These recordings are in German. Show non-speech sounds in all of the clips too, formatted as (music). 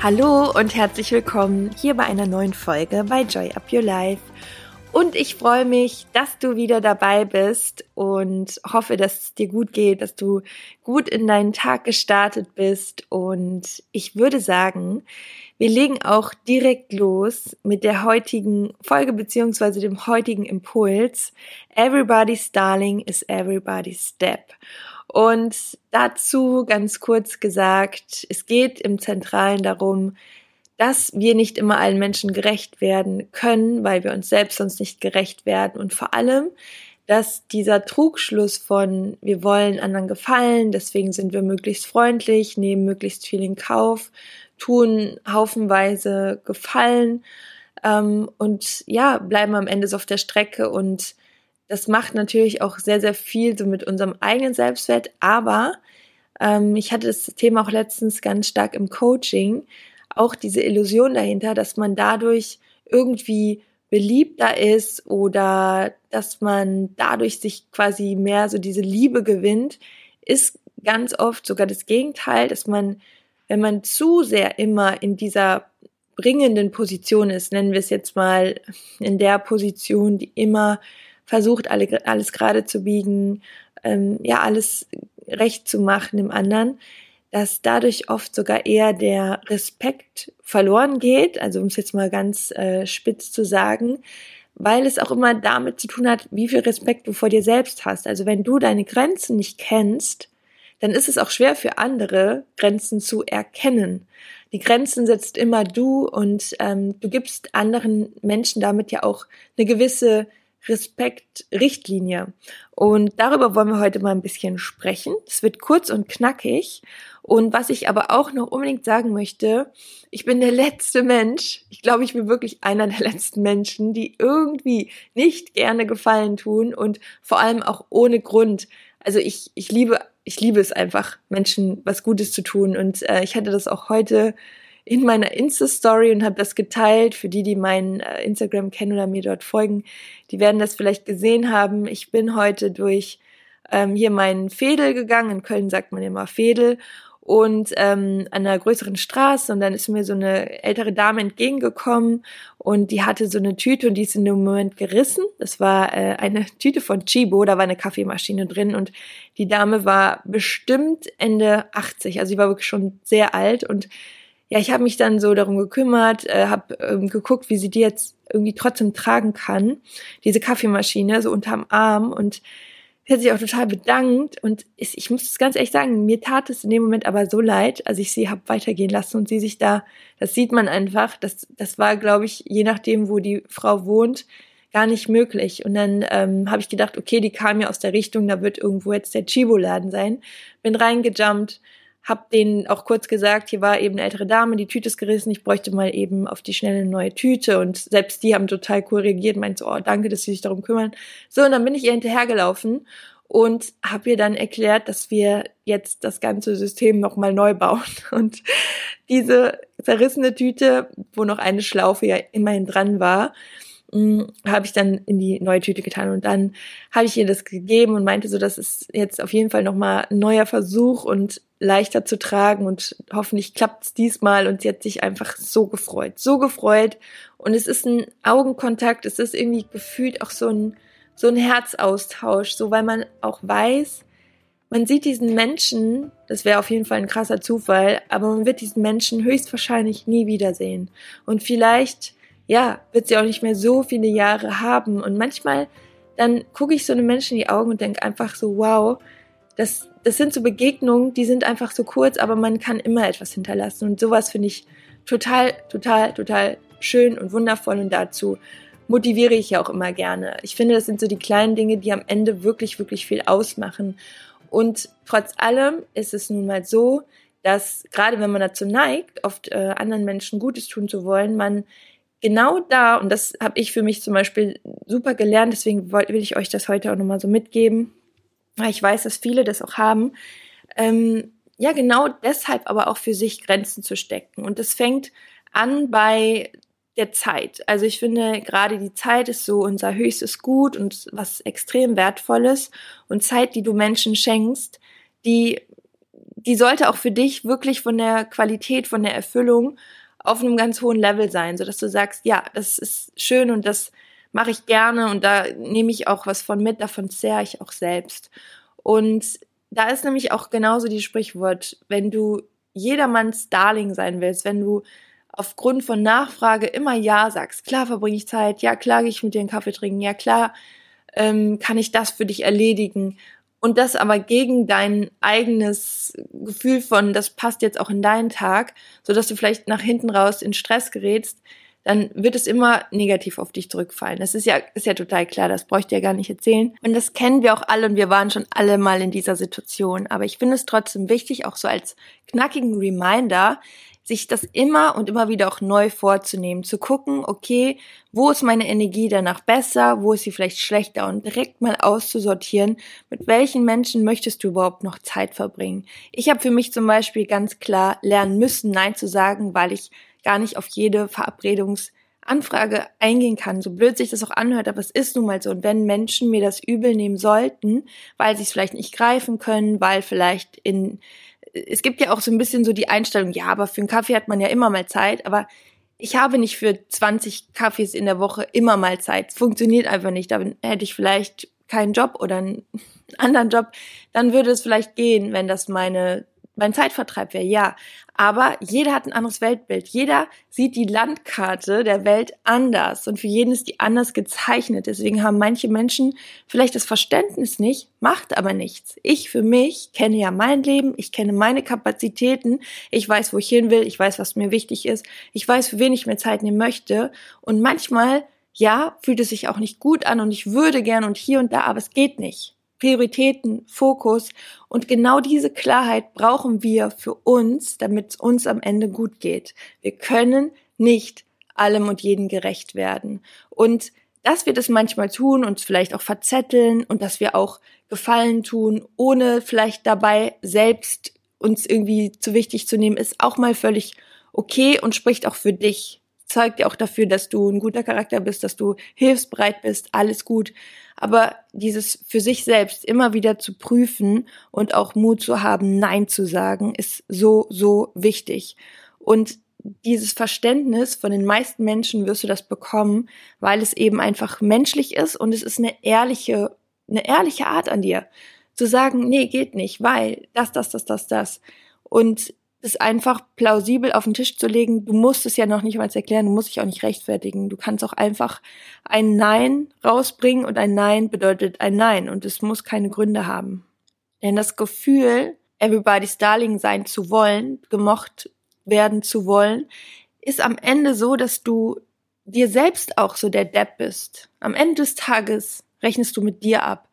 Hallo und herzlich willkommen hier bei einer neuen Folge bei Joy Up Your Life. Und ich freue mich, dass du wieder dabei bist und hoffe, dass es dir gut geht, dass du gut in deinen Tag gestartet bist. Und ich würde sagen, wir legen auch direkt los mit der heutigen Folge beziehungsweise dem heutigen Impuls. Everybody's Darling is everybody's Step. Und dazu ganz kurz gesagt, es geht im Zentralen darum, dass wir nicht immer allen Menschen gerecht werden können, weil wir uns selbst sonst nicht gerecht werden. Und vor allem, dass dieser Trugschluss von wir wollen anderen gefallen, deswegen sind wir möglichst freundlich, nehmen möglichst viel in Kauf, tun haufenweise Gefallen ähm, und ja, bleiben am Ende so auf der Strecke und das macht natürlich auch sehr, sehr viel so mit unserem eigenen Selbstwert, aber ähm, ich hatte das Thema auch letztens ganz stark im Coaching, auch diese Illusion dahinter, dass man dadurch irgendwie beliebter ist oder dass man dadurch sich quasi mehr so diese Liebe gewinnt, ist ganz oft sogar das Gegenteil, dass man, wenn man zu sehr immer in dieser bringenden Position ist, nennen wir es jetzt mal in der Position, die immer versucht, alle, alles gerade zu biegen, ähm, ja, alles recht zu machen dem anderen, dass dadurch oft sogar eher der Respekt verloren geht, also um es jetzt mal ganz äh, spitz zu sagen, weil es auch immer damit zu tun hat, wie viel Respekt du vor dir selbst hast. Also wenn du deine Grenzen nicht kennst, dann ist es auch schwer für andere, Grenzen zu erkennen. Die Grenzen setzt immer du und ähm, du gibst anderen Menschen damit ja auch eine gewisse Respekt-Richtlinie. Und darüber wollen wir heute mal ein bisschen sprechen. Es wird kurz und knackig. Und was ich aber auch noch unbedingt sagen möchte, ich bin der letzte Mensch, ich glaube, ich bin wirklich einer der letzten Menschen, die irgendwie nicht gerne Gefallen tun und vor allem auch ohne Grund. Also ich, ich liebe, ich liebe es einfach, Menschen was Gutes zu tun. Und äh, ich hatte das auch heute in meiner Insta-Story und habe das geteilt. Für die, die meinen äh, Instagram kennen oder mir dort folgen, die werden das vielleicht gesehen haben. Ich bin heute durch ähm, hier meinen Fädel gegangen. In Köln sagt man immer Fädel. Und ähm, an einer größeren Straße und dann ist mir so eine ältere Dame entgegengekommen und die hatte so eine Tüte und die ist in dem Moment gerissen. Das war äh, eine Tüte von Chibo, da war eine Kaffeemaschine drin und die Dame war bestimmt Ende 80, also sie war wirklich schon sehr alt und ja, ich habe mich dann so darum gekümmert, äh, habe ähm, geguckt, wie sie die jetzt irgendwie trotzdem tragen kann, diese Kaffeemaschine so unterm Arm und sie hat sich auch total bedankt und ich, ich muss es ganz ehrlich sagen, mir tat es in dem Moment aber so leid, als ich sie habe weitergehen lassen und sie sich da, das sieht man einfach, das, das war, glaube ich, je nachdem, wo die Frau wohnt, gar nicht möglich. Und dann ähm, habe ich gedacht, okay, die kam ja aus der Richtung, da wird irgendwo jetzt der Chibo-Laden sein. Bin reingejumpt, hab denen auch kurz gesagt, hier war eben eine ältere Dame, die Tüte ist gerissen, ich bräuchte mal eben auf die schnelle neue Tüte und selbst die haben total cool reagiert, meint so, oh, danke, dass sie sich darum kümmern. So, und dann bin ich ihr hinterhergelaufen und habe ihr dann erklärt, dass wir jetzt das ganze System nochmal neu bauen. (laughs) Und diese zerrissene Tüte, wo noch eine Schlaufe ja immerhin dran war, habe ich dann in die neue Tüte getan und dann habe ich ihr das gegeben und meinte so, das ist jetzt auf jeden Fall nochmal ein neuer Versuch und leichter zu tragen und hoffentlich klappt's diesmal und sie hat sich einfach so gefreut, so gefreut und es ist ein Augenkontakt, es ist irgendwie gefühlt auch so ein so ein Herzaustausch, so weil man auch weiß, man sieht diesen Menschen, das wäre auf jeden Fall ein krasser Zufall, aber man wird diesen Menschen höchstwahrscheinlich nie wiedersehen und vielleicht ja, wird sie auch nicht mehr so viele Jahre haben. Und manchmal, dann gucke ich so einem Menschen in die Augen und denke einfach so, wow, das, das sind so Begegnungen, die sind einfach so kurz, aber man kann immer etwas hinterlassen. Und sowas finde ich total, total, total schön und wundervoll. Und dazu motiviere ich ja auch immer gerne. Ich finde, das sind so die kleinen Dinge, die am Ende wirklich, wirklich viel ausmachen. Und trotz allem ist es nun mal so, dass gerade wenn man dazu neigt, oft äh, anderen Menschen Gutes tun zu wollen, man genau da, und das habe ich für mich zum Beispiel super gelernt, deswegen will ich euch das heute auch nochmal so mitgeben, weil ich weiß, dass viele das auch haben, ähm, ja, genau deshalb aber auch für sich Grenzen zu stecken. Und das fängt an bei der Zeit. Also ich finde, gerade die Zeit ist so unser höchstes Gut und was extrem wertvolles. Und Zeit, die du Menschen schenkst, die, die sollte auch für dich wirklich von der Qualität, von der Erfüllung auf einem ganz hohen Level sein, so dass du sagst, ja, das ist schön und das mache ich gerne und da nehme ich auch was von mit, davon zehre ich auch selbst. Und da ist nämlich auch genauso die Sprichwort, wenn du jedermanns Darling sein willst, wenn du aufgrund von Nachfrage immer Ja sagst, klar verbringe ich Zeit, ja klar gehe ich mit dir einen Kaffee trinken, ja klar ähm, kann ich das für dich erledigen und das aber gegen dein eigenes Gefühl von, das passt jetzt auch in deinen Tag, so dass du vielleicht nach hinten raus in Stress gerätst, dann wird es immer negativ auf dich zurückfallen. Das ist ja, ist ja total klar, das bräuchte ja gar nicht erzählen. Und das kennen wir auch alle und wir waren schon alle mal in dieser Situation. Aber ich finde es trotzdem wichtig, auch so als knackigen Reminder, sich das immer und immer wieder auch neu vorzunehmen, zu gucken, okay, wo ist meine Energie danach besser, wo ist sie vielleicht schlechter und direkt mal auszusortieren, mit welchen Menschen möchtest du überhaupt noch Zeit verbringen. Ich habe für mich zum Beispiel ganz klar lernen müssen, Nein zu sagen, weil ich gar nicht auf jede Verabredungsanfrage eingehen kann. So blöd sich das auch anhört, aber es ist nun mal so. Und wenn Menschen mir das übel nehmen sollten, weil sie es vielleicht nicht greifen können, weil vielleicht in, es gibt ja auch so ein bisschen so die Einstellung, ja, aber für einen Kaffee hat man ja immer mal Zeit, aber ich habe nicht für 20 Kaffees in der Woche immer mal Zeit. Funktioniert einfach nicht. Dann hätte ich vielleicht keinen Job oder einen (laughs) anderen Job. Dann würde es vielleicht gehen, wenn das meine mein Zeitvertreib wäre, ja. Aber jeder hat ein anderes Weltbild. Jeder sieht die Landkarte der Welt anders und für jeden ist die anders gezeichnet. Deswegen haben manche Menschen vielleicht das Verständnis nicht, macht aber nichts. Ich für mich kenne ja mein Leben, ich kenne meine Kapazitäten, ich weiß, wo ich hin will, ich weiß, was mir wichtig ist, ich weiß, für wen ich mir Zeit nehmen möchte und manchmal ja, fühlt es sich auch nicht gut an und ich würde gern und hier und da, aber es geht nicht. Prioritäten, Fokus. Und genau diese Klarheit brauchen wir für uns, damit es uns am Ende gut geht. Wir können nicht allem und jedem gerecht werden. Und dass wir das manchmal tun, uns vielleicht auch verzetteln und dass wir auch Gefallen tun, ohne vielleicht dabei selbst uns irgendwie zu wichtig zu nehmen, ist auch mal völlig okay und spricht auch für dich. Zeigt ja auch dafür, dass du ein guter Charakter bist, dass du hilfsbereit bist, alles gut. Aber dieses für sich selbst immer wieder zu prüfen und auch Mut zu haben, Nein zu sagen, ist so, so wichtig. Und dieses Verständnis von den meisten Menschen wirst du das bekommen, weil es eben einfach menschlich ist und es ist eine ehrliche, eine ehrliche Art an dir. Zu sagen, nee, geht nicht, weil das, das, das, das, das. Und es einfach plausibel auf den Tisch zu legen. Du musst es ja noch nicht mal erklären, du musst dich auch nicht rechtfertigen. Du kannst auch einfach ein Nein rausbringen und ein Nein bedeutet ein Nein und es muss keine Gründe haben. Denn das Gefühl, everybody's darling sein zu wollen, gemocht werden zu wollen, ist am Ende so, dass du dir selbst auch so der Depp bist. Am Ende des Tages rechnest du mit dir ab.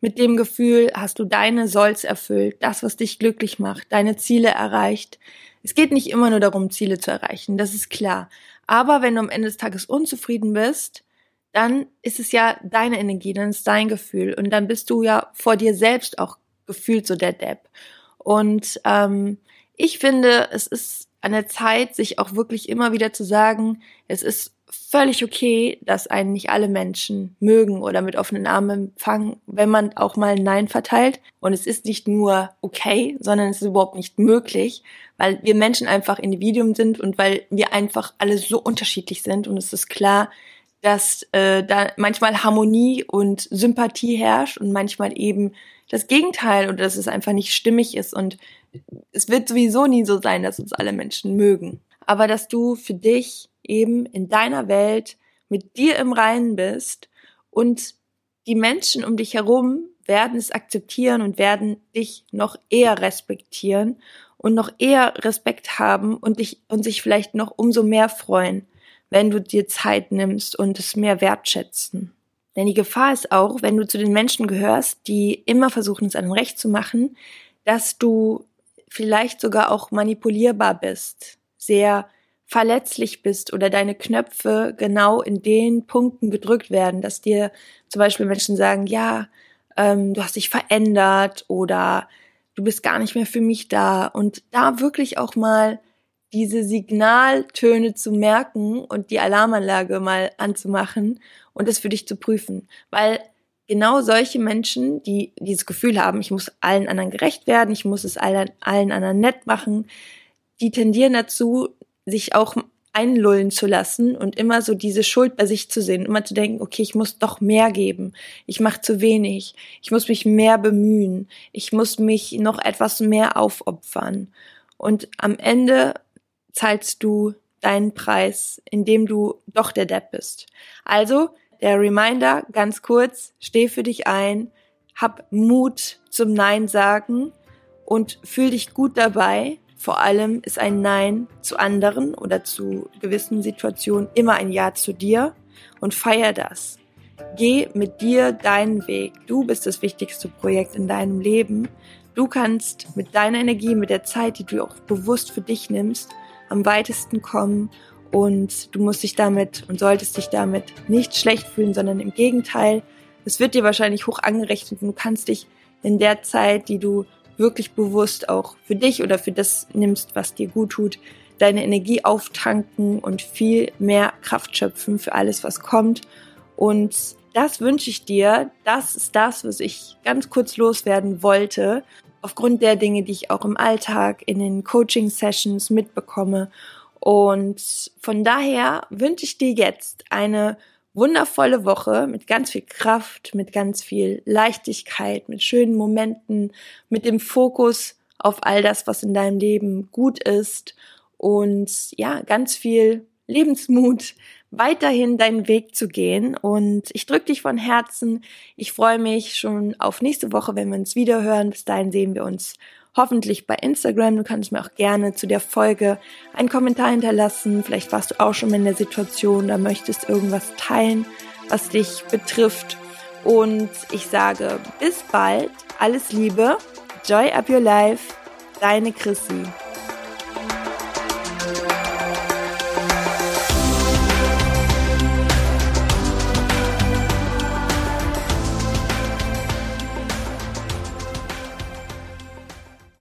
Mit dem Gefühl hast du deine Solls erfüllt, das, was dich glücklich macht, deine Ziele erreicht. Es geht nicht immer nur darum, Ziele zu erreichen, das ist klar. Aber wenn du am Ende des Tages unzufrieden bist, dann ist es ja deine Energie, dann ist dein Gefühl und dann bist du ja vor dir selbst auch gefühlt so der Depp. Und ähm, ich finde, es ist an der Zeit, sich auch wirklich immer wieder zu sagen, es ist völlig okay, dass einen nicht alle Menschen mögen oder mit offenen Armen empfangen, wenn man auch mal Nein verteilt. Und es ist nicht nur okay, sondern es ist überhaupt nicht möglich, weil wir Menschen einfach Individuen sind und weil wir einfach alle so unterschiedlich sind. Und es ist klar, dass äh, da manchmal Harmonie und Sympathie herrscht und manchmal eben das Gegenteil oder dass es einfach nicht stimmig ist. Und es wird sowieso nie so sein, dass uns alle Menschen mögen. Aber dass du für dich eben in deiner Welt mit dir im Reinen bist und die Menschen um dich herum werden es akzeptieren und werden dich noch eher respektieren und noch eher Respekt haben und dich und sich vielleicht noch umso mehr freuen, wenn du dir Zeit nimmst und es mehr wertschätzen. Denn die Gefahr ist auch, wenn du zu den Menschen gehörst, die immer versuchen, es einem recht zu machen, dass du vielleicht sogar auch manipulierbar bist, sehr verletzlich bist oder deine Knöpfe genau in den Punkten gedrückt werden, dass dir zum Beispiel Menschen sagen, ja, ähm, du hast dich verändert oder du bist gar nicht mehr für mich da. Und da wirklich auch mal diese Signaltöne zu merken und die Alarmanlage mal anzumachen und es für dich zu prüfen, weil genau solche Menschen, die dieses Gefühl haben, ich muss allen anderen gerecht werden, ich muss es allen, allen anderen nett machen, die tendieren dazu, sich auch einlullen zu lassen und immer so diese Schuld bei sich zu sehen, immer zu denken, okay, ich muss doch mehr geben, ich mache zu wenig, ich muss mich mehr bemühen, ich muss mich noch etwas mehr aufopfern. Und am Ende zahlst du deinen Preis, indem du doch der Depp bist. Also der Reminder, ganz kurz, steh für dich ein, hab Mut zum Nein sagen und fühl dich gut dabei. Vor allem ist ein Nein zu anderen oder zu gewissen Situationen immer ein Ja zu dir und feier das. Geh mit dir deinen Weg. Du bist das wichtigste Projekt in deinem Leben. Du kannst mit deiner Energie, mit der Zeit, die du auch bewusst für dich nimmst, am weitesten kommen und du musst dich damit und solltest dich damit nicht schlecht fühlen, sondern im Gegenteil, es wird dir wahrscheinlich hoch angerechnet und du kannst dich in der Zeit, die du wirklich bewusst auch für dich oder für das nimmst, was dir gut tut, deine Energie auftanken und viel mehr Kraft schöpfen für alles, was kommt. Und das wünsche ich dir. Das ist das, was ich ganz kurz loswerden wollte. Aufgrund der Dinge, die ich auch im Alltag in den Coaching-Sessions mitbekomme und von daher wünsche ich dir jetzt eine wundervolle Woche mit ganz viel Kraft, mit ganz viel Leichtigkeit, mit schönen Momenten, mit dem Fokus auf all das, was in deinem Leben gut ist und ja, ganz viel Lebensmut, weiterhin deinen Weg zu gehen. Und ich drücke dich von Herzen. Ich freue mich schon auf nächste Woche, wenn wir uns wieder hören. Bis dahin sehen wir uns hoffentlich bei Instagram. Du kannst mir auch gerne zu der Folge einen Kommentar hinterlassen. Vielleicht warst du auch schon mal in der Situation, da möchtest irgendwas teilen, was dich betrifft. Und ich sage bis bald, alles Liebe, Joy Up Your Life, deine Chrissy.